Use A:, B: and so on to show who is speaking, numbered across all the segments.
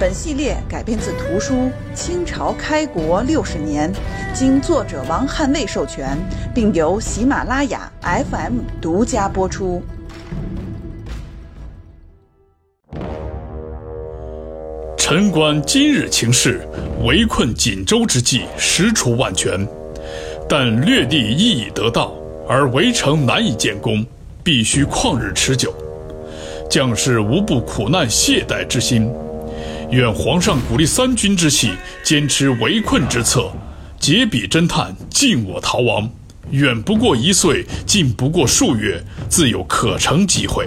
A: 本系列改编自图书《清朝开国六十年》，经作者王汉卫授权，并由喜马拉雅 FM 独家播出。
B: 臣观今日情势，围困锦州之计实出万全，但略地亦已得到，而围城难以建功，必须旷日持久，将士无不苦难懈怠之心。愿皇上鼓励三军之气，坚持围困之策，解彼侦探，尽我逃亡。远不过一岁，近不过数月，自有可乘机会。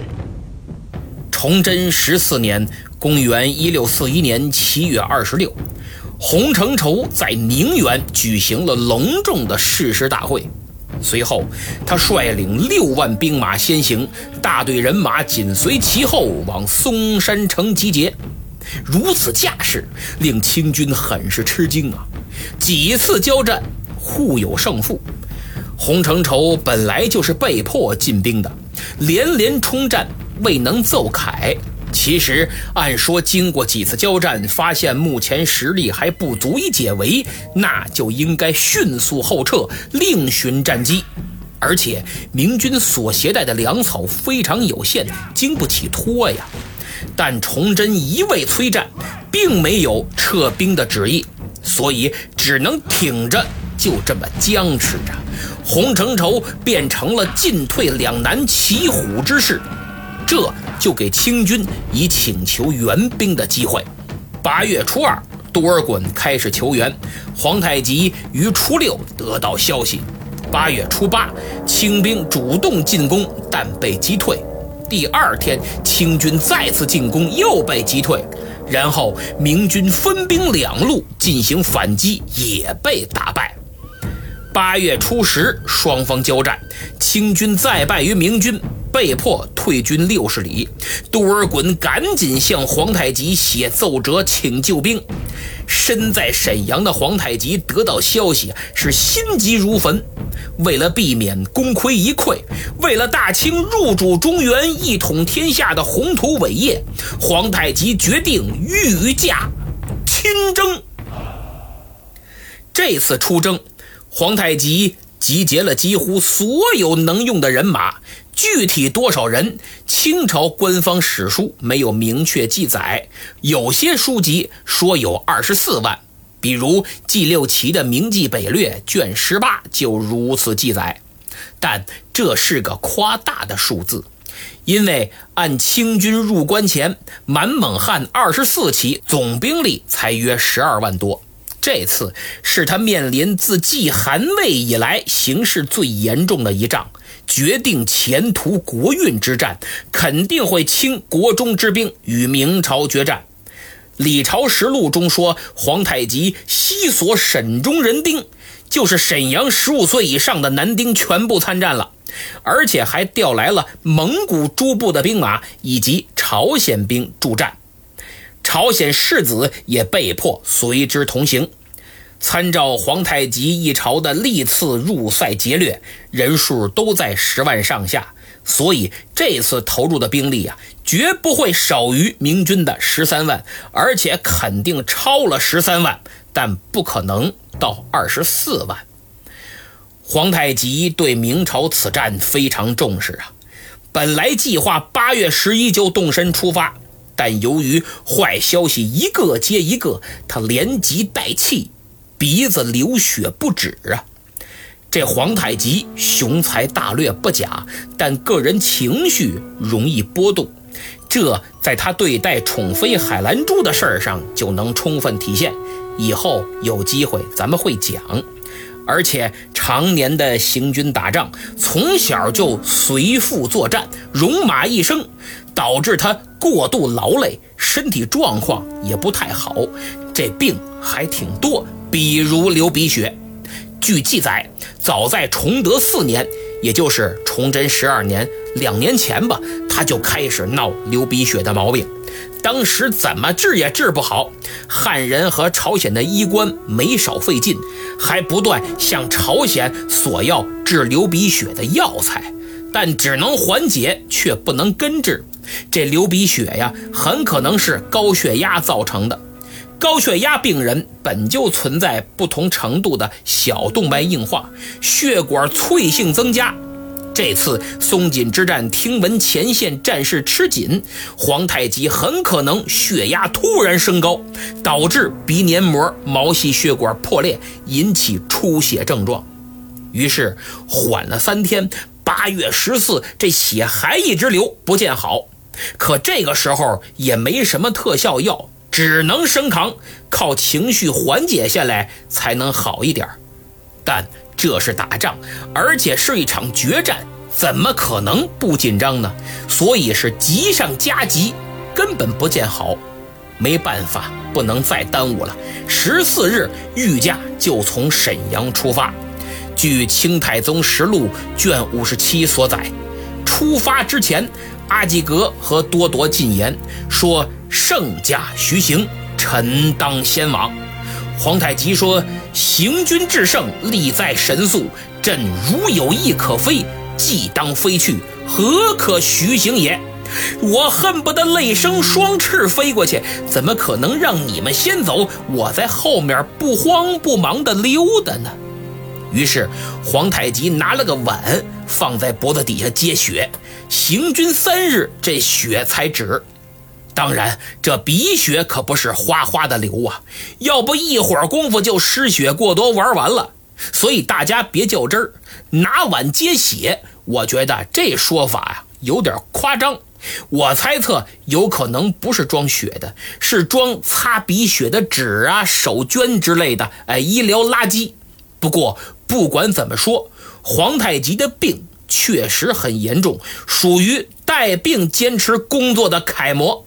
C: 崇祯十四年（公元一六四一年七月二十六），洪承畴在宁远举行了隆重的誓师大会。随后，他率领六万兵马先行，大队人马紧随其后，往松山城集结。如此架势，令清军很是吃惊啊！几次交战，互有胜负。洪承畴本来就是被迫进兵的，连连冲战，未能奏凯。其实，按说经过几次交战，发现目前实力还不足以解围，那就应该迅速后撤，另寻战机。而且，明军所携带的粮草非常有限，经不起拖呀。但崇祯一味催战，并没有撤兵的旨意，所以只能挺着，就这么僵持着。洪承畴变成了进退两难、骑虎之势，这就给清军以请求援兵的机会。八月初二，多尔衮开始求援，皇太极于初六得到消息。八月初八，清兵主动进攻，但被击退。第二天，清军再次进攻，又被击退，然后明军分兵两路进行反击，也被打败。八月初十，双方交战，清军再败于明军，被迫退军六十里。多尔衮赶紧向皇太极写奏折请救兵。身在沈阳的皇太极得到消息，是心急如焚。为了避免功亏一篑，为了大清入主中原、一统天下的宏图伟业，皇太极决定御驾亲征。这次出征，皇太极集结了几乎所有能用的人马。具体多少人？清朝官方史书没有明确记载，有些书籍说有二十四万。比如纪六奇的《明记北略》卷十八就如此记载，但这是个夸大的数字，因为按清军入关前满蒙汉二十四旗，总兵力才约十二万多。这次是他面临自继韩魏以来形势最严重的一仗，决定前途国运之战，肯定会倾国中之兵与明朝决战。《李朝实录》中说，皇太极西索沈中人丁，就是沈阳十五岁以上的男丁全部参战了，而且还调来了蒙古诸部的兵马以及朝鲜兵助战，朝鲜世子也被迫随之同行。参照皇太极一朝的历次入塞劫掠，人数都在十万上下。所以这次投入的兵力啊，绝不会少于明军的十三万，而且肯定超了十三万，但不可能到二十四万。皇太极对明朝此战非常重视啊，本来计划八月十一就动身出发，但由于坏消息一个接一个，他连急带气，鼻子流血不止啊。这皇太极雄才大略不假，但个人情绪容易波动，这在他对待宠妃海兰珠的事儿上就能充分体现。以后有机会咱们会讲。而且常年的行军打仗，从小就随父作战，戎马一生，导致他过度劳累，身体状况也不太好。这病还挺多，比如流鼻血。据记载，早在崇德四年，也就是崇祯十二年，两年前吧，他就开始闹流鼻血的毛病。当时怎么治也治不好，汉人和朝鲜的医官没少费劲，还不断向朝鲜索要治流鼻血的药材，但只能缓解，却不能根治。这流鼻血呀，很可能是高血压造成的。高血压病人本就存在不同程度的小动脉硬化，血管脆性增加。这次松锦之战，听闻前线战事吃紧，皇太极很可能血压突然升高，导致鼻黏膜、毛细血管破裂，引起出血症状。于是缓了三天，八月十四，这血还一直流，不见好。可这个时候也没什么特效药。只能生扛，靠情绪缓解下来才能好一点但这是打仗，而且是一场决战，怎么可能不紧张呢？所以是急上加急，根本不见好。没办法，不能再耽误了。十四日，御驾就从沈阳出发。据《清太宗实录》卷五十七所载，出发之前，阿济格和多铎进言说。圣驾徐行，臣当先往。皇太极说：“行军至圣，利在神速。朕如有意可飞，即当飞去，何可徐行也？我恨不得累生双翅飞过去，怎么可能让你们先走，我在后面不慌不忙地溜达呢？”于是皇太极拿了个碗放在脖子底下接血，行军三日，这血才止。当然，这鼻血可不是哗哗的流啊，要不一会儿功夫就失血过多玩完了。所以大家别较真儿，拿碗接血，我觉得这说法呀有点夸张。我猜测有可能不是装血的，是装擦鼻血的纸啊、手绢之类的，哎，医疗垃圾。不过不管怎么说，皇太极的病确实很严重，属于带病坚持工作的楷模。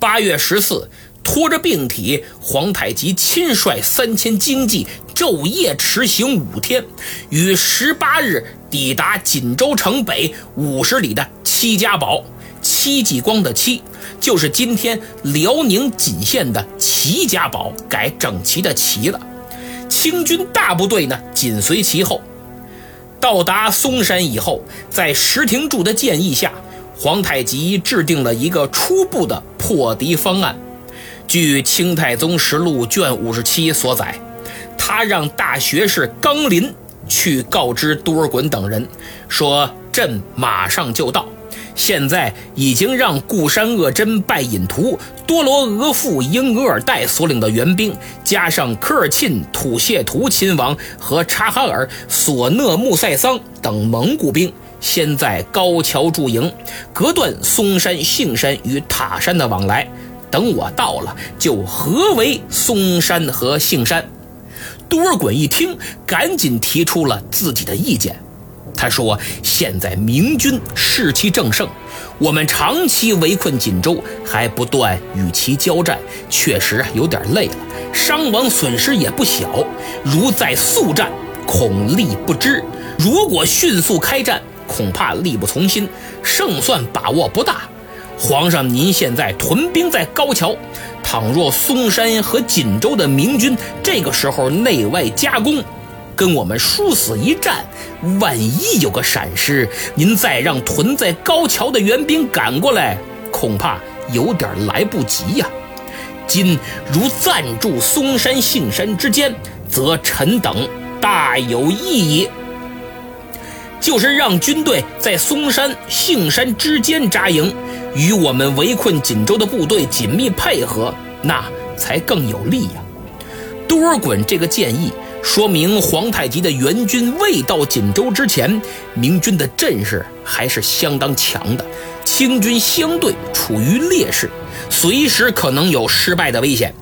C: 八月十四，拖着病体，皇太极亲率三千精骑，昼夜驰行五天，于十八日抵达锦州城北五十里的戚家堡。戚继光的戚，就是今天辽宁锦县的齐家堡，改整齐的齐了。清军大部队呢，紧随其后。到达嵩山以后，在石廷柱的建议下。皇太极制定了一个初步的破敌方案。据《清太宗实录》卷五十七所载，他让大学士刚林去告知多尔衮等人，说朕马上就到。现在已经让固山鄂真、拜隐图、多罗额驸英额尔岱所领的援兵，加上科尔沁、土谢图亲王和察哈尔、索讷木塞桑等蒙古兵。先在高桥驻营，隔断嵩山、杏山与塔山的往来。等我到了，就合围嵩山和杏山。多尔衮一听，赶紧提出了自己的意见。他说：“现在明军士气正盛，我们长期围困锦州，还不断与其交战，确实有点累了，伤亡损失也不小。如再速战，恐力不支；如果迅速开战，”恐怕力不从心，胜算把握不大。皇上，您现在屯兵在高桥，倘若嵩山和锦州的明军这个时候内外夹攻，跟我们殊死一战，万一有个闪失，您再让屯在高桥的援兵赶过来，恐怕有点来不及呀。今如暂驻嵩山、杏山之间，则臣等大有意义。就是让军队在嵩山、杏山之间扎营，与我们围困锦州的部队紧密配合，那才更有利呀。多尔衮这个建议，说明皇太极的援军未到锦州之前，明军的阵势还是相当强的，清军相对处于劣势，随时可能有失败的危险。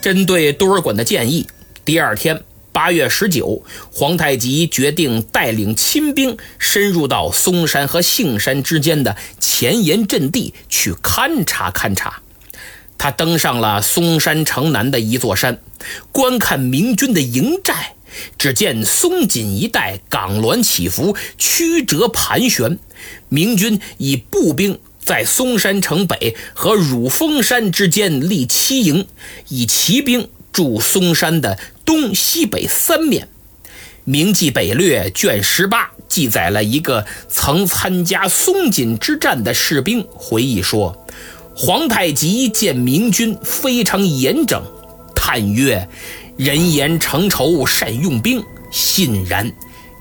C: 针对多尔衮的建议，第二天。八月十九，皇太极决定带领亲兵深入到嵩山和杏山之间的前沿阵地去勘察勘察。他登上了嵩山城南的一座山，观看明军的营寨。只见松锦一带岗峦起伏，曲折盘旋。明军以步兵在嵩山城北和乳峰山之间立七营，以骑兵驻嵩山的东西北三面。《明记北略》卷十八记载了一个曾参加松锦之战的士兵回忆说：“皇太极见明军非常严整，叹曰。”人言成仇善用兵，信然。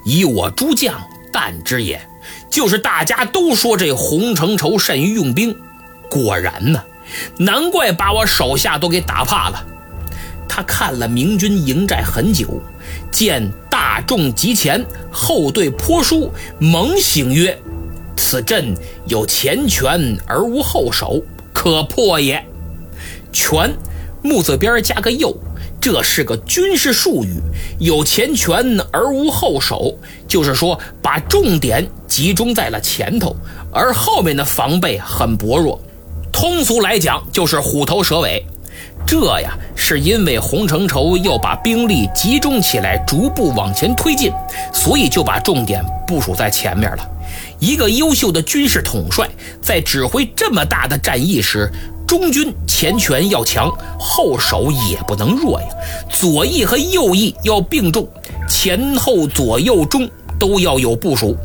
C: 以我诸将惮之也。就是大家都说这洪承畴善于用兵，果然呢，难怪把我手下都给打怕了。他看了明军营寨很久，见大众急前，后队颇疏，猛醒曰：“此阵有前拳而无后手，可破也。”拳，木字边加个右。这是个军事术语，有前拳而无后手，就是说把重点集中在了前头，而后面的防备很薄弱。通俗来讲，就是虎头蛇尾。这呀，是因为洪承畴要把兵力集中起来，逐步往前推进，所以就把重点部署在前面了。一个优秀的军事统帅，在指挥这么大的战役时，中军前拳要强，后手也不能弱呀。左翼和右翼要并重，前后左右中都要有部署。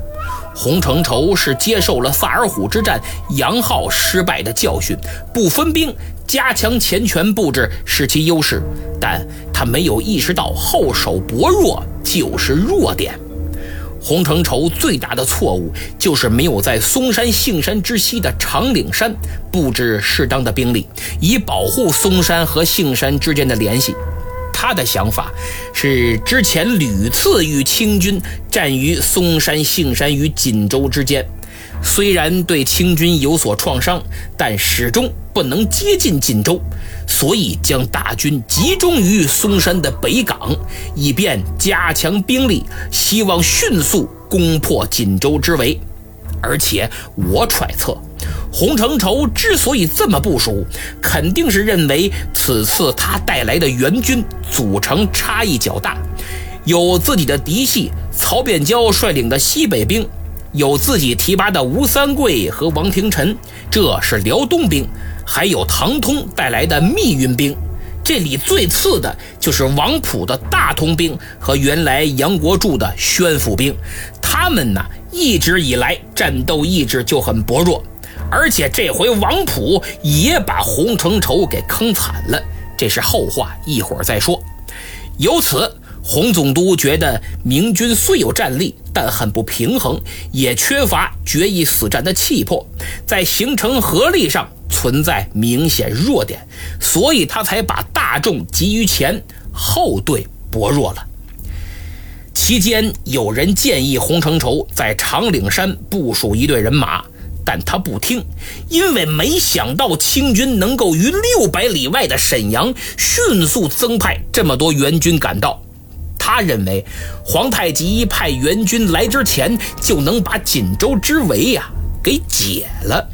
C: 洪承畴是接受了萨尔浒之战杨浩失败的教训，不分兵，加强前拳布置是其优势，但他没有意识到后手薄弱就是弱点。洪承畴最大的错误就是没有在嵩山杏山之西的长岭山布置适当的兵力，以保护嵩山和杏山之间的联系。他的想法是之前屡次与清军战于嵩山、杏山与锦州之间。虽然对清军有所创伤，但始终不能接近锦州，所以将大军集中于嵩山的北港，以便加强兵力，希望迅速攻破锦州之围。而且我揣测，洪承畴之所以这么部署，肯定是认为此次他带来的援军组成差异较大，有自己的嫡系曹变蛟率领的西北兵。有自己提拔的吴三桂和王廷臣，这是辽东兵；还有唐通带来的密云兵。这里最次的就是王普的大通兵和原来杨国柱的宣府兵。他们呢，一直以来战斗意志就很薄弱，而且这回王普也把洪承畴给坑惨了。这是后话，一会儿再说。由此。洪总督觉得明军虽有战力，但很不平衡，也缺乏决一死战的气魄，在形成合力上存在明显弱点，所以他才把大众集于前，后队薄弱了。期间有人建议洪承畴在长岭山部署一队人马，但他不听，因为没想到清军能够于六百里外的沈阳迅速增派这么多援军赶到。他认为，皇太极派援军来之前，就能把锦州之围呀给解了。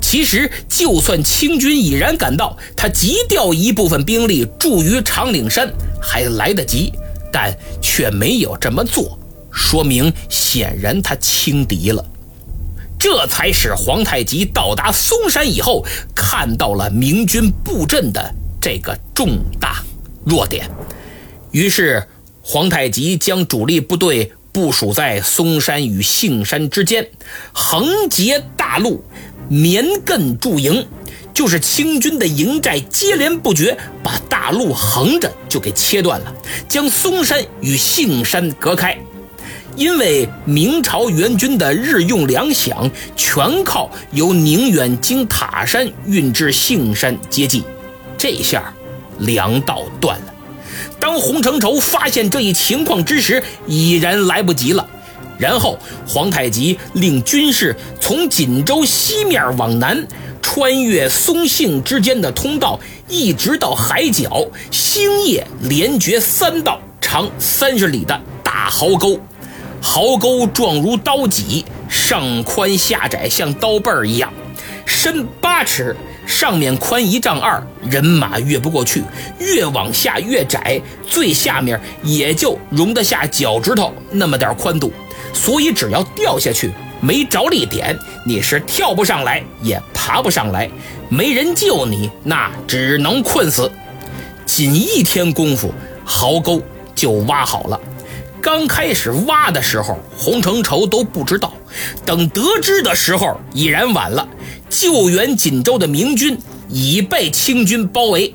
C: 其实，就算清军已然赶到，他急调一部分兵力驻于长岭山还来得及，但却没有这么做，说明显然他轻敌了。这才使皇太极到达嵩山以后，看到了明军布阵的这个重大弱点，于是。皇太极将主力部队部署在嵩山与杏山之间，横截大路，绵亘驻营，就是清军的营寨接连不绝，把大路横着就给切断了，将嵩山与杏山隔开。因为明朝援军的日用粮饷全靠由宁远经塔山运至杏山接济，这下粮道断了。当洪承畴发现这一情况之时，已然来不及了。然后，皇太极令军士从锦州西面往南，穿越松杏之间的通道，一直到海角，星夜连掘三道长三十里的大壕沟。壕沟状如刀脊，上宽下窄，像刀背儿一样，深八尺，上面宽一丈二，人马越不过去；越往下越窄，最下面也就容得下脚趾头那么点宽度。所以只要掉下去，没着力点，你是跳不上来，也爬不上来。没人救你，那只能困死。仅一天功夫，壕沟就挖好了。刚开始挖的时候，洪承畴都不知道，等得知的时候已然晚了。救援锦州的明军已被清军包围。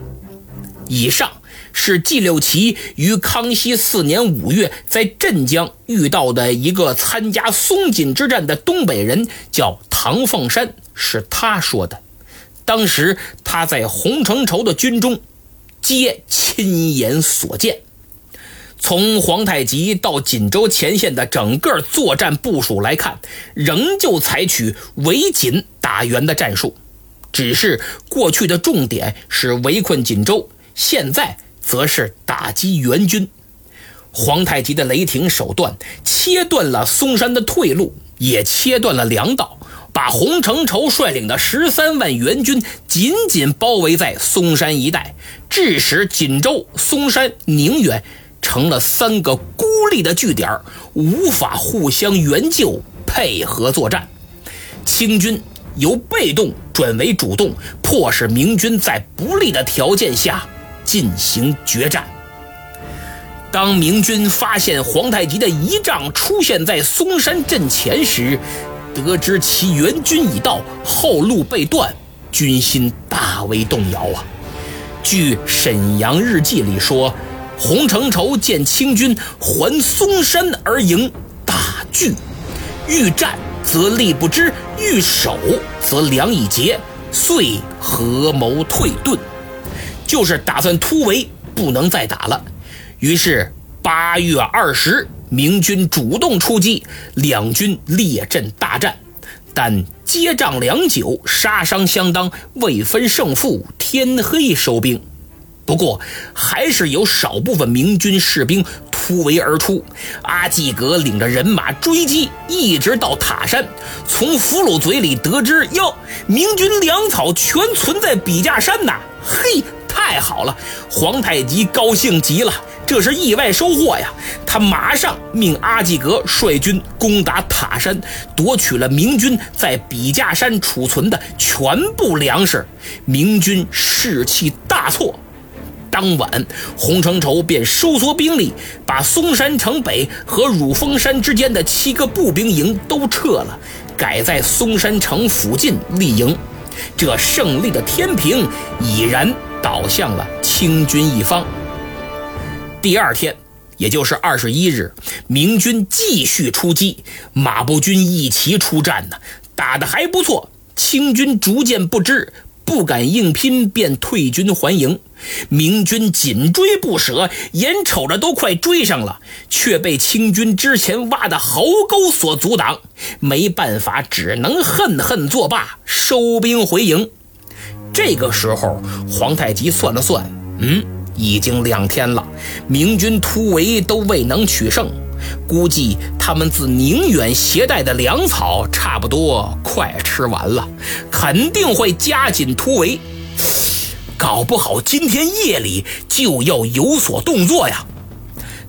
C: 以上是季六奇于康熙四年五月在镇江遇到的一个参加松锦之战的东北人，叫唐凤山，是他说的。当时他在洪承畴的军中，皆亲眼所见。从皇太极到锦州前线的整个作战部署来看，仍旧采取围锦打援的战术，只是过去的重点是围困锦州，现在则是打击援军。皇太极的雷霆手段切断了嵩山的退路，也切断了粮道，把洪承畴率领的十三万援军紧紧包围在嵩山一带，致使锦州、嵩山、宁远。成了三个孤立的据点，无法互相援救、配合作战。清军由被动转为主动，迫使明军在不利的条件下进行决战。当明军发现皇太极的仪仗出现在嵩山阵前时，得知其援军已到，后路被断，军心大为动摇啊！据沈阳日记里说。洪承畴见清军还嵩山而迎，大惧，欲战则力不支，欲守则粮已竭，遂合谋退遁，就是打算突围，不能再打了。于是八月二十，明军主动出击，两军列阵大战，但接仗良久，杀伤相当，未分胜负，天黑收兵。不过，还是有少部分明军士兵突围而出。阿济格领着人马追击，一直到塔山。从俘虏嘴里得知，哟，明军粮草全存在笔架山呐！嘿，太好了！皇太极高兴极了，这是意外收获呀！他马上命阿济格率军攻打塔山，夺取了明军在笔架山储存的全部粮食。明军士气大挫。当晚，洪承畴便收缩兵力，把嵩山城北和乳峰山之间的七个步兵营都撤了，改在嵩山城附近立营。这胜利的天平已然倒向了清军一方。第二天，也就是二十一日，明军继续出击，马步军一齐出战呢，打得还不错。清军逐渐不支。不敢硬拼，便退军还营。明军紧追不舍，眼瞅着都快追上了，却被清军之前挖的壕沟所阻挡。没办法，只能恨恨作罢，收兵回营。这个时候，皇太极算了算，嗯，已经两天了，明军突围都未能取胜。估计他们自宁远携带的粮草差不多快吃完了，肯定会加紧突围。搞不好今天夜里就要有所动作呀！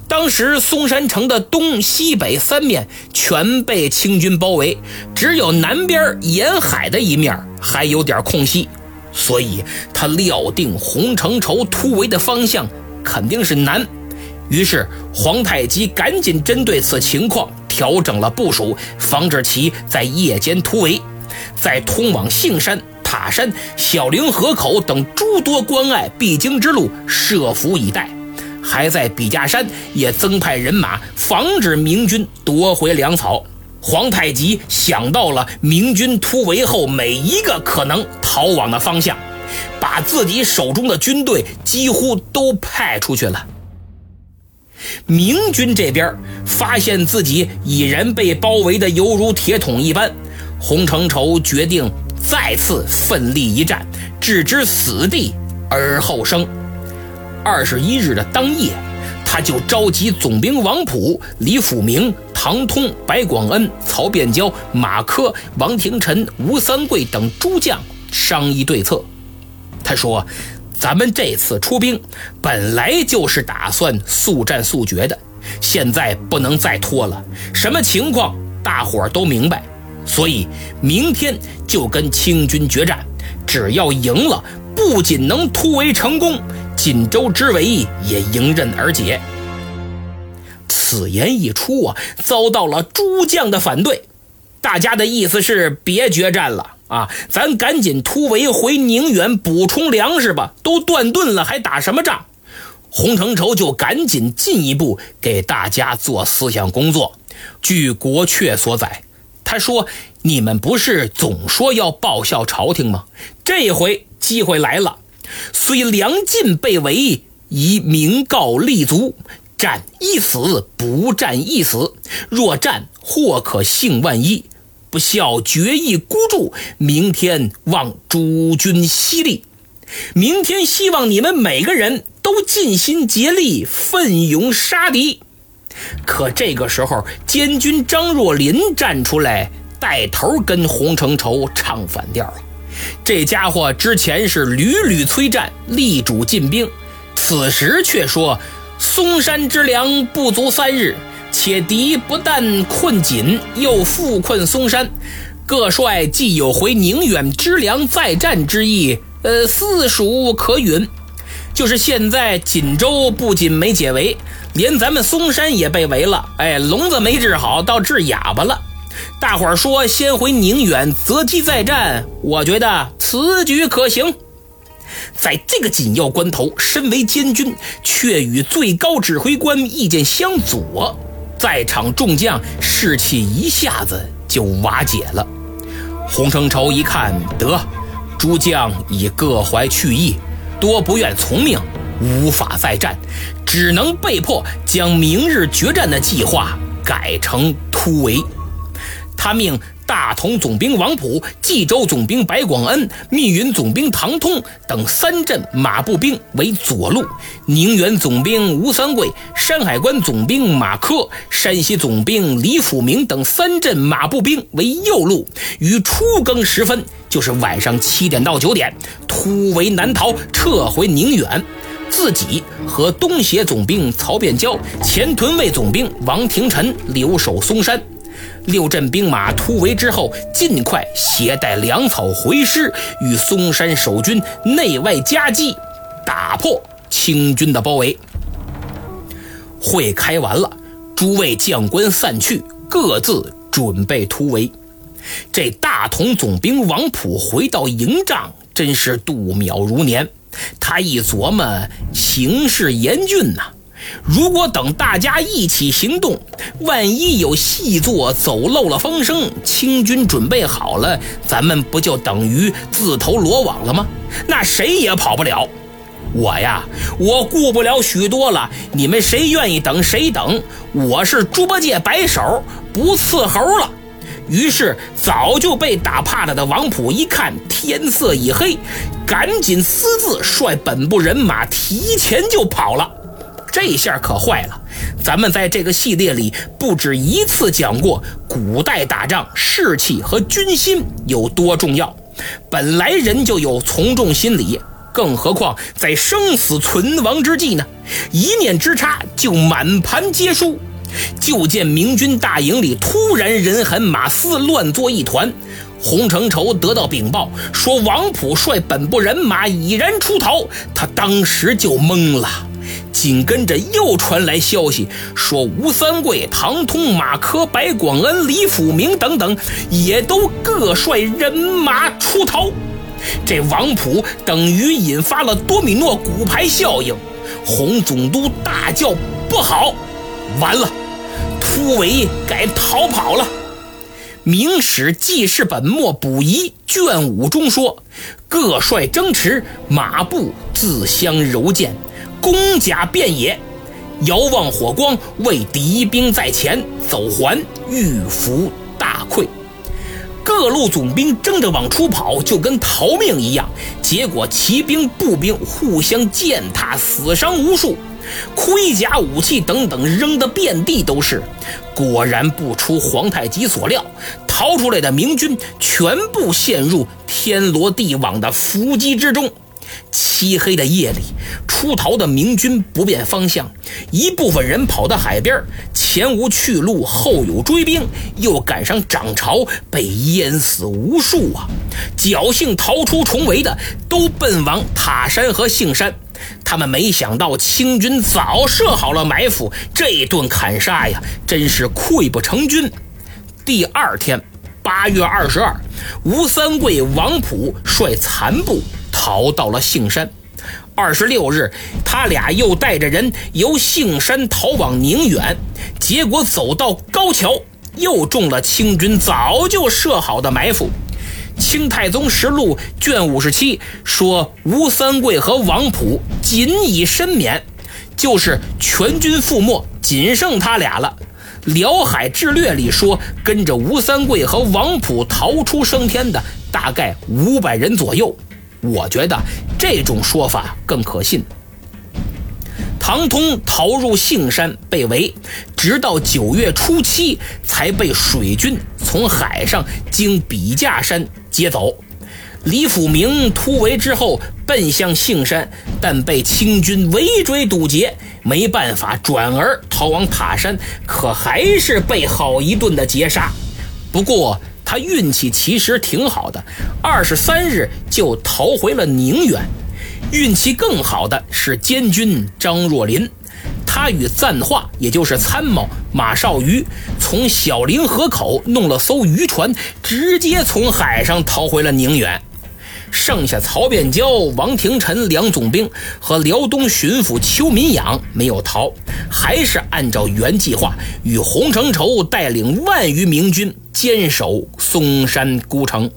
C: 当时松山城的东西北三面全被清军包围，只有南边沿海的一面还有点空隙，所以他料定洪承畴突围的方向肯定是南。于是，皇太极赶紧针对此情况调整了部署，防止其在夜间突围。在通往杏山、塔山、小凌河口等诸多关隘必经之路设伏以待，还在笔架山也增派人马，防止明军夺回粮草。皇太极想到了明军突围后每一个可能逃往的方向，把自己手中的军队几乎都派出去了。明军这边发现自己已然被包围的犹如铁桶一般，洪承畴决定再次奋力一战，置之死地而后生。二十一日的当夜，他就召集总兵王普、李辅明、唐通、白广恩、曹变娇、马科、王廷臣、吴三桂等诸将商议对策。他说：“咱们这次出兵本来就是打算速战速决的，现在不能再拖了。什么情况，大伙儿都明白。所以明天就跟清军决战，只要赢了，不仅能突围成功，锦州之围也迎刃而解。”此言一出啊，遭到了诸将的反对。大家的意思是别决战了啊，咱赶紧突围回宁远补充粮食吧。都断顿了，还打什么仗？洪承畴就赶紧进一步给大家做思想工作。据国阙所载，他说：“你们不是总说要报效朝廷吗？这回机会来了。虽梁晋被围，宜明告立足。”战一死，不战一死。若战，或可幸万一。不孝决意孤注，明天望诸军犀利。明天希望你们每个人都尽心竭力，奋勇杀敌。可这个时候，监军张若琳站出来带头跟洪承畴唱反调啊！这家伙之前是屡屡催战，力主进兵，此时却说。嵩山之粮不足三日，且敌不但困锦，又复困嵩山。各帅既有回宁远之粮再战之意，呃，四属可允。就是现在锦州不仅没解围，连咱们嵩山也被围了。哎，聋子没治好，倒治哑巴了。大伙儿说先回宁远择机再战，我觉得此举可行。在这个紧要关头，身为监军却与最高指挥官意见相左，在场众将士气一下子就瓦解了。洪承畴一看，得，诸将已各怀去意，多不愿从命，无法再战，只能被迫将明日决战的计划改成突围。他命。大同总兵王普、冀州总兵白广恩、密云总兵唐通等三镇马步兵为左路，宁远总兵吴三桂、山海关总兵马科、山西总兵李辅明等三镇马步兵为右路，于初更时分，就是晚上七点到九点，突围南逃，撤回宁远，自己和东协总兵曹变娇、前屯卫总兵王廷臣留守嵩山。六镇兵马突围之后，尽快携带粮草回师，与嵩山守军内外夹击，打破清军的包围。会开完了，诸位将官散去，各自准备突围。这大同总兵王普回到营帐，真是度秒如年。他一琢磨，形势严峻呐。如果等大家一起行动，万一有细作走漏了风声，清军准备好了，咱们不就等于自投罗网了吗？那谁也跑不了。我呀，我顾不了许多了，你们谁愿意等谁等。我是猪八戒摆手，不伺候了。于是早就被打怕了的王普一看天色已黑，赶紧私自率本部人马提前就跑了。这下可坏了！咱们在这个系列里不止一次讲过，古代打仗士气和军心有多重要。本来人就有从众心理，更何况在生死存亡之际呢？一念之差就满盘皆输。就见明军大营里突然人喊马嘶，乱作一团。洪承畴得到禀报，说王普率本部人马已然出逃，他当时就懵了。紧跟着又传来消息，说吴三桂、唐通、马科、白广恩、李辅明等等，也都各率人马出逃。这王普等于引发了多米诺骨牌效应，洪总督大叫：“不好，完了！突围该逃跑了。”《明史记事本末补遗》卷五中说：“各率争持，马步自相柔剑。”弓甲遍野，遥望火光，为敌兵在前走环，欲伏大溃。各路总兵争着往出跑，就跟逃命一样。结果骑兵、步兵互相践踏，死伤无数，盔甲、武器等等扔得遍地都是。果然不出皇太极所料，逃出来的明军全部陷入天罗地网的伏击之中。漆黑的夜里，出逃的明军不辨方向，一部分人跑到海边，前无去路，后有追兵，又赶上涨潮，被淹死无数啊！侥幸逃出重围的，都奔往塔山和杏山。他们没想到清军早设好了埋伏，这顿砍杀呀，真是溃不成军。第二天，八月二十二，吴三桂、王普率残部逃到了杏山。二十六日，他俩又带着人由杏山逃往宁远，结果走到高桥，又中了清军早就设好的埋伏。《清太宗实录》卷五十七说，吴三桂和王普仅以身免，就是全军覆没，仅剩他俩了。《辽海志略》里说，跟着吴三桂和王普逃出升天的大概五百人左右。我觉得这种说法更可信。唐通逃入杏山被围，直到九月初七才被水军从海上经笔架山接走。李辅明突围之后奔向杏山，但被清军围追堵截，没办法转而逃往塔山，可还是被好一顿的截杀。不过他运气其实挺好的，二十三日就逃回了宁远。运气更好的是监军张若林，他与赞化，也就是参谋马绍瑜，从小凌河口弄了艘渔船，直接从海上逃回了宁远。剩下曹变蛟、王廷臣两总兵和辽东巡抚邱民养没有逃，还是按照原计划与洪承畴带领万余明军坚守嵩山孤城。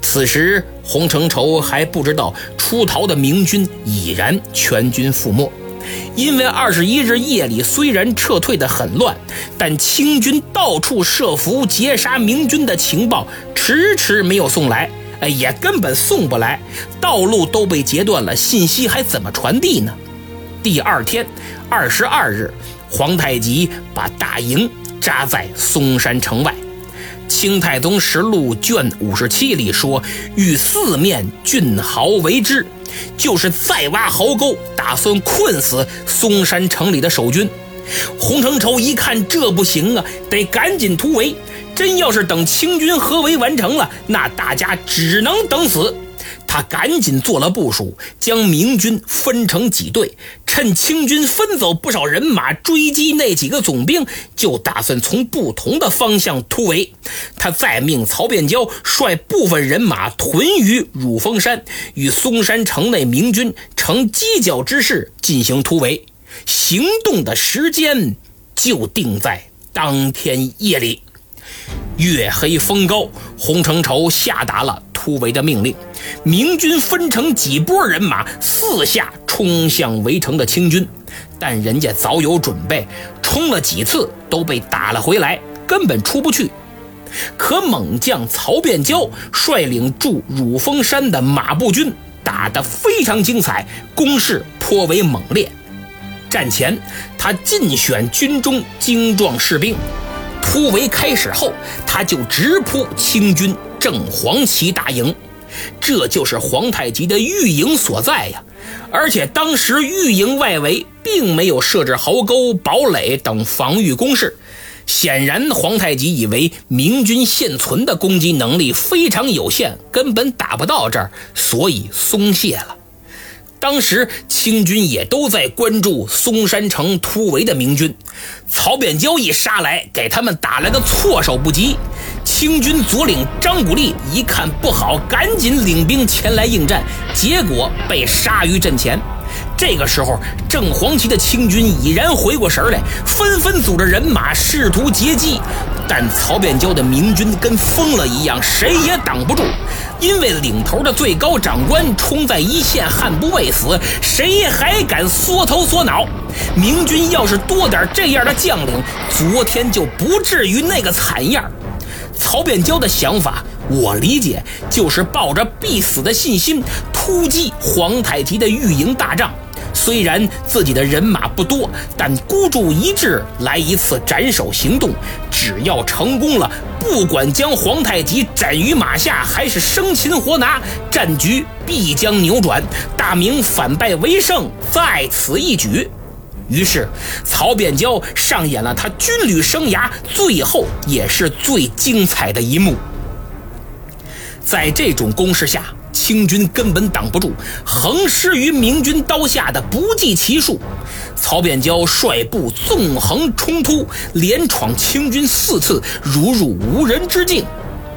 C: 此时，洪承畴还不知道出逃的明军已然全军覆没。因为二十一日夜里虽然撤退的很乱，但清军到处设伏截杀明军的情报迟迟没有送来，哎，也根本送不来，道路都被截断了，信息还怎么传递呢？第二天，二十二日，皇太极把大营扎在嵩山城外。《清太宗实录》卷五十七里说：“欲四面郡壕为之，就是再挖壕沟，打算困死嵩山城里的守军。”洪承畴一看这不行啊，得赶紧突围。真要是等清军合围完成了，那大家只能等死。他赶紧做了部署，将明军分成几队，趁清军分走不少人马追击那几个总兵，就打算从不同的方向突围。他再命曹变蛟率部分人马屯于乳峰山，与嵩山城内明军呈犄角之势进行突围。行动的时间就定在当天夜里。月黑风高，洪承畴下达了。突围的命令，明军分成几波人马四下冲向围城的清军，但人家早有准备，冲了几次都被打了回来，根本出不去。可猛将曹变蛟率领驻乳峰山的马步军打得非常精彩，攻势颇为猛烈。战前，他尽选军中精壮士兵，突围开始后，他就直扑清军。正黄旗大营，这就是皇太极的御营所在呀。而且当时御营外围并没有设置壕沟、堡垒等防御工事，显然皇太极以为明军现存的攻击能力非常有限，根本打不到这儿，所以松懈了。当时清军也都在关注嵩山城突围的明军，曹变蛟一杀来，给他们打了个措手不及。清军左领张古立一看不好，赶紧领兵前来应战，结果被杀于阵前。这个时候，正黄旗的清军已然回过神来，纷纷组织人马试图截击，但曹变蛟的明军跟疯了一样，谁也挡不住。因为领头的最高长官冲在一线，悍不畏死，谁还敢缩头缩脑？明军要是多点这样的将领，昨天就不至于那个惨样。曹变娇的想法，我理解就是抱着必死的信心突击皇太极的御营大帐。虽然自己的人马不多，但孤注一掷来一次斩首行动，只要成功了，不管将皇太极斩于马下，还是生擒活拿，战局必将扭转，大明反败为胜在此一举。于是，曹变蛟上演了他军旅生涯最后也是最精彩的一幕。在这种攻势下，清军根本挡不住，横尸于明军刀下的不计其数。曹变蛟率部纵横冲突，连闯清军四次，如入无人之境。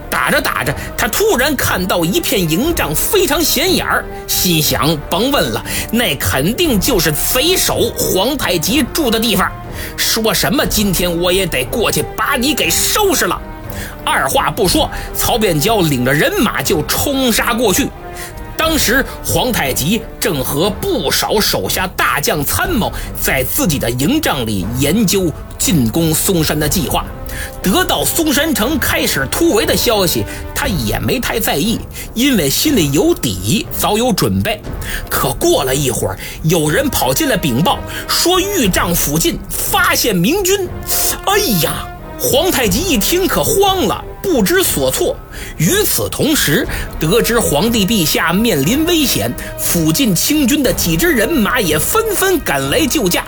C: 打着打着，他突然看到一片营帐，非常显眼儿，心想：甭问了，那肯定就是贼首皇太极住的地方。说什么今天我也得过去把你给收拾了。二话不说，曹变蛟领着人马就冲杀过去。当时皇太极正和不少手下大将参谋在自己的营帐里研究进攻嵩山的计划。得到嵩山城开始突围的消息，他也没太在意，因为心里有底，早有准备。可过了一会儿，有人跑进来禀报说，御帐附近发现明军。哎呀！皇太极一听可慌了，不知所措。与此同时，得知皇帝陛下面临危险，附近清军的几支人马也纷纷赶来救驾。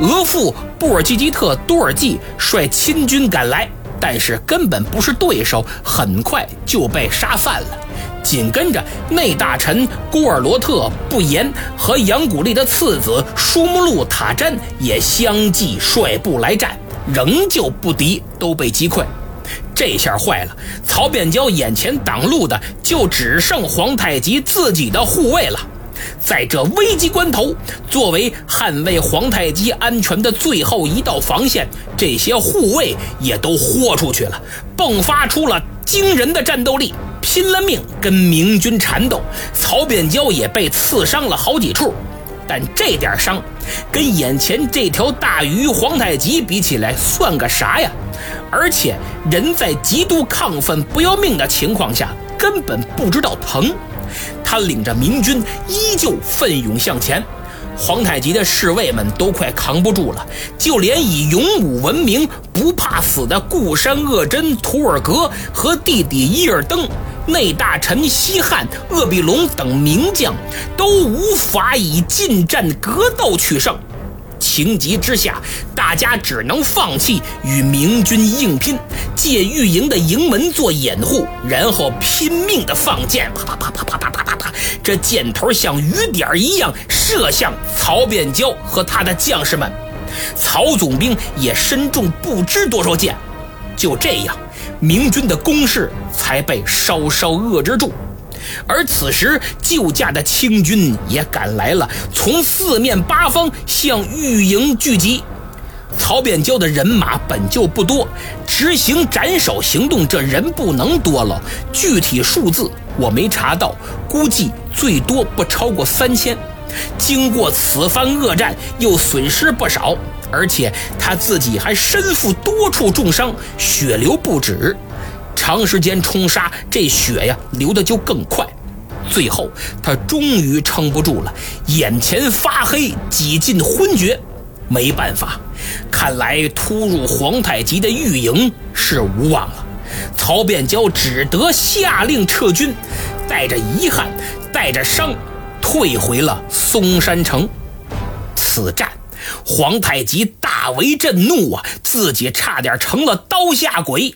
C: 额驸布尔济吉特多尔济率亲军赶来，但是根本不是对手，很快就被杀散了。紧跟着，内大臣郭尔罗特不言和杨古丽的次子舒木路塔詹也相继率部来战。仍旧不敌，都被击溃，这下坏了。曹变蛟眼前挡路的就只剩皇太极自己的护卫了。在这危急关头，作为捍卫皇太极安全的最后一道防线，这些护卫也都豁出去了，迸发出了惊人的战斗力，拼了命跟明军缠斗。曹变蛟也被刺伤了好几处。但这点伤，跟眼前这条大鱼皇太极比起来，算个啥呀？而且人在极度亢奋、不要命的情况下，根本不知道疼。他领着明军依旧奋勇向前，皇太极的侍卫们都快扛不住了，就连以勇武闻名、不怕死的固山鄂真图尔格和弟弟伊尔登。内大臣西汉、鄂必龙等名将都无法以近战格斗取胜，情急之下，大家只能放弃与明军硬拼，借御营的营门做掩护，然后拼命的放箭，啪啪啪啪啪啪啪啪啪，这箭头像雨点一样射向曹变蛟和他的将士们，曹总兵也身中不知多少箭，就这样。明军的攻势才被稍稍遏制住，而此时救驾的清军也赶来了，从四面八方向御营聚集。曹变蛟的人马本就不多，执行斩首行动，这人不能多了。具体数字我没查到，估计最多不超过三千。经过此番恶战，又损失不少。而且他自己还身负多处重伤，血流不止，长时间冲杀，这血呀流的就更快。最后他终于撑不住了，眼前发黑，几近昏厥。没办法，看来突入皇太极的御营是无望了。曹变蛟只得下令撤军，带着遗憾，带着伤，退回了嵩山城。此战。皇太极大为震怒啊，自己差点成了刀下鬼。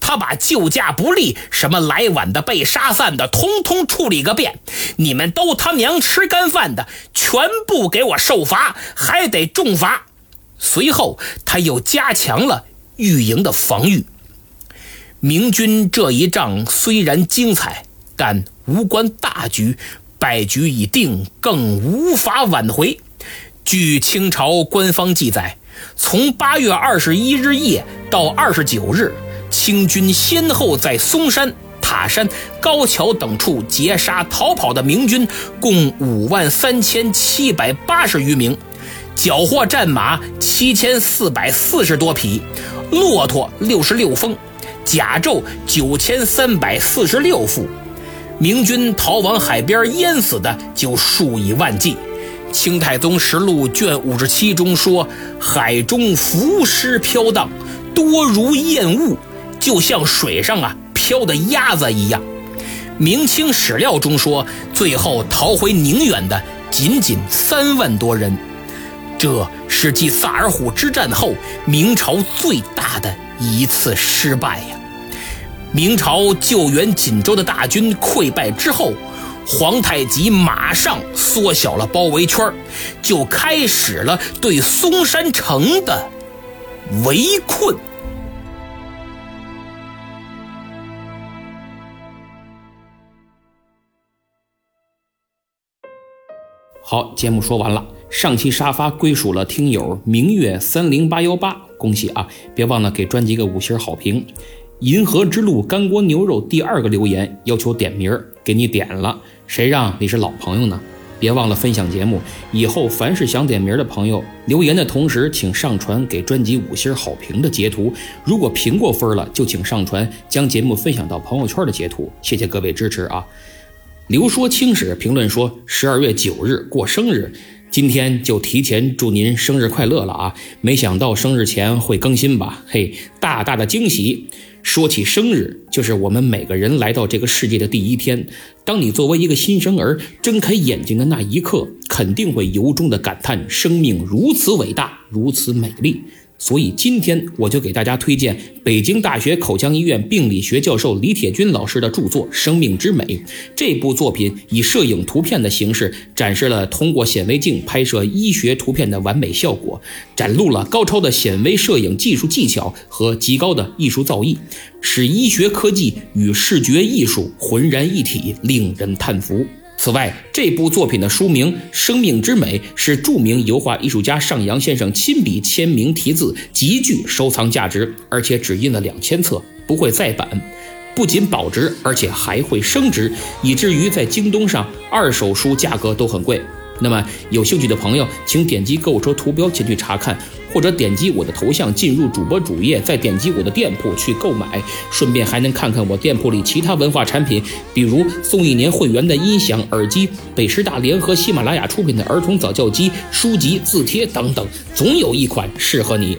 C: 他把救驾不利、什么来晚的、被杀散的，通通处理个遍。你们都他娘吃干饭的，全部给我受罚，还得重罚。随后，他又加强了御营的防御。明军这一仗虽然精彩，但无关大局，败局已定，更无法挽回。据清朝官方记载，从八月二十一日夜到二十九日，清军先后在嵩山、塔山、高桥等处截杀逃跑的明军，共五万三千七百八十余名，缴获战马七千四百四十多匹，骆驼六十六峰，甲胄九千三百四十六副。明军逃往海边淹死的就数以万计。
D: 清太宗实录卷五十七中说：“海中浮尸飘荡，多如烟雾，就像水上啊飘的鸭子一样。”明清史料中说，最后逃回宁远的仅仅三万多人，这是继萨尔浒之战后明朝最大的一次失败呀！明朝救援锦州的大军溃败之后。皇太极马上缩小了包围圈，就开始了对松山城的围困。
C: 好，节目说完了。上期沙发归属了听友明月三零八幺八，恭喜啊！别忘了给专辑个五星好评。银河之路干锅牛肉第二个留言要求点名，给你点了。谁让你是老朋友呢？别忘了分享节目。以后凡是想点名的朋友，留言的同时，请上传给专辑五星好评的截图。如果评过分了，就请上传将节目分享到朋友圈的截图。谢谢各位支持啊！刘说清史评论说，十二月九日过生日，今天就提前祝您生日快乐了啊！没想到生日前会更新吧？嘿，大大的惊喜！说起生日，就是我们每个人来到这个世界的第一天。当你作为一个新生儿睁开眼睛的那一刻，肯定会由衷的感叹生命如此伟大，如此美丽。所以今天我就给大家推荐北京大学口腔医院病理学教授李铁军老师的著作《生命之美》。这部作品以摄影图片的形式展示了通过显微镜拍摄医学图片的完美效果，展露了高超的显微摄影技术技巧和极高的艺术造诣，使医学科技与视觉艺术浑然一体，令人叹服。此外，这部作品的书名《生命之美》是著名油画艺术家上扬先生亲笔签名题字，极具收藏价值，而且只印了两千册，不会再版。不仅保值，而且还会升值，以至于在京东上二手书价格都很贵。那么，有兴趣的朋友，请点击购物车图标前去查看。或者点击我的头像进入主播主页，再点击我的店铺去购买，顺便还能看看我店铺里其他文化产品，比如送一年会员的音响、耳机，北师大联合喜马拉雅出品的儿童早教机、书籍、字帖等等，总有一款适合你。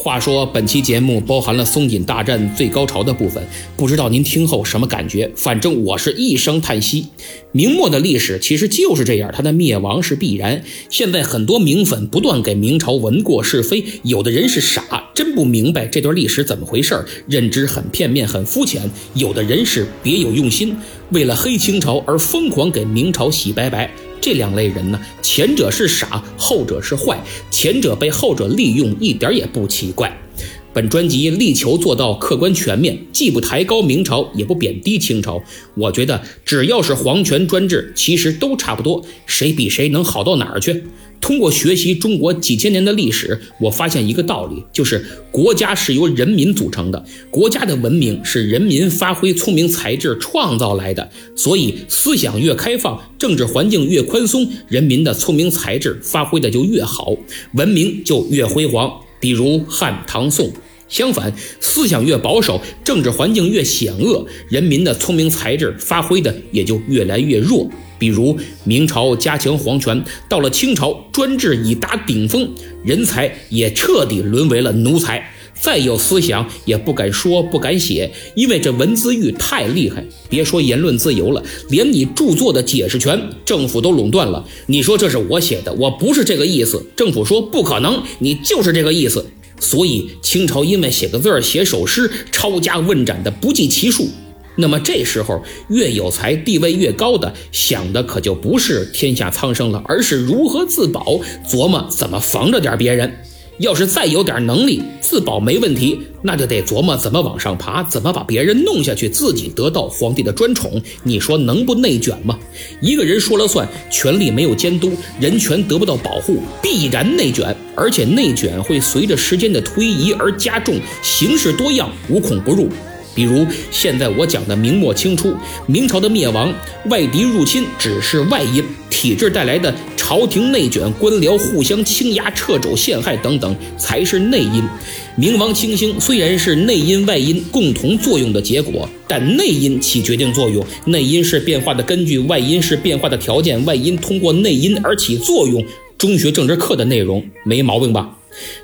C: 话说，本期节目包含了松锦大战最高潮的部分，不知道您听后什么感觉？反正我是一声叹息。明末的历史其实就是这样，它的灭亡是必然。现在很多明粉不断给明朝闻过是非，有的人是傻，真不明白这段历史怎么回事儿，认知很片面、很肤浅；有的人是别有用心，为了黑清朝而疯狂给明朝洗白白。这两类人呢，前者是傻，后者是坏，前者被后者利用，一点也不奇怪。本专辑力求做到客观全面，既不抬高明朝，也不贬低清朝。我觉得只要是皇权专制，其实都差不多，谁比谁能好到哪儿去？通过学习中国几千年的历史，我发现一个道理，就是国家是由人民组成的，国家的文明是人民发挥聪明才智创造来的。所以，思想越开放，政治环境越宽松，人民的聪明才智发挥的就越好，文明就越辉煌。比如汉唐宋。相反，思想越保守，政治环境越险恶，人民的聪明才智发挥的也就越来越弱。比如明朝加强皇权，到了清朝专制已达顶峰，人才也彻底沦为了奴才，再有思想也不敢说不敢写，因为这文字狱太厉害。别说言论自由了，连你著作的解释权，政府都垄断了。你说这是我写的，我不是这个意思，政府说不可能，你就是这个意思。所以清朝因为写个字儿、写首诗，抄家问斩的不计其数。那么这时候，越有才、地位越高的，想的可就不是天下苍生了，而是如何自保，琢磨怎么防着点别人。要是再有点能力，自保没问题，那就得琢磨怎么往上爬，怎么把别人弄下去，自己得到皇帝的专宠。你说能不内卷吗？一个人说了算，权力没有监督，人权得不到保护，必然内卷，而且内卷会随着时间的推移而加重，形式多样，无孔不入。比如现在我讲的明末清初，明朝的灭亡，外敌入侵只是外因，体制带来的。朝廷内卷、官僚互相倾轧、掣肘陷害等等，才是内因。明王清星虽然是内因外因共同作用的结果，但内因起决定作用，内因是变化的根据，外因是变化的条件，外因通过内因而起作用。中学政治课的内容没毛病吧？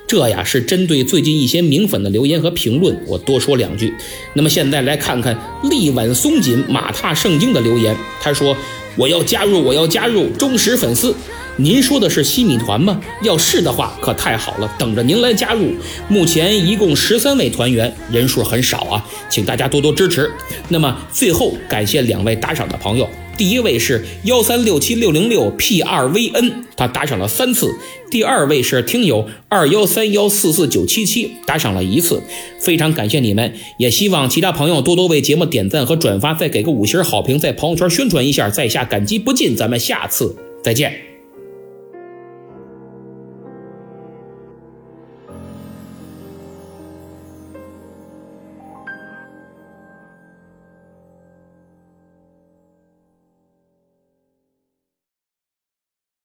C: 这呀是针对最近一些名粉的留言和评论，我多说两句。那么现在来看看力挽松紧、马踏圣经的留言。他说：“我要加入，我要加入，忠实粉丝。”您说的是西米团吗？要是的话，可太好了，等着您来加入。目前一共十三位团员，人数很少啊，请大家多多支持。那么最后感谢两位打赏的朋友，第一位是幺三六七六零六 P 二 VN，他打赏了三次；第二位是听友二幺三幺四四九七七，打赏了一次。非常感谢你们，也希望其他朋友多多为节目点赞和转发，再给个五星好评，在朋友圈宣传一下，在下感激不尽。咱们下次再见。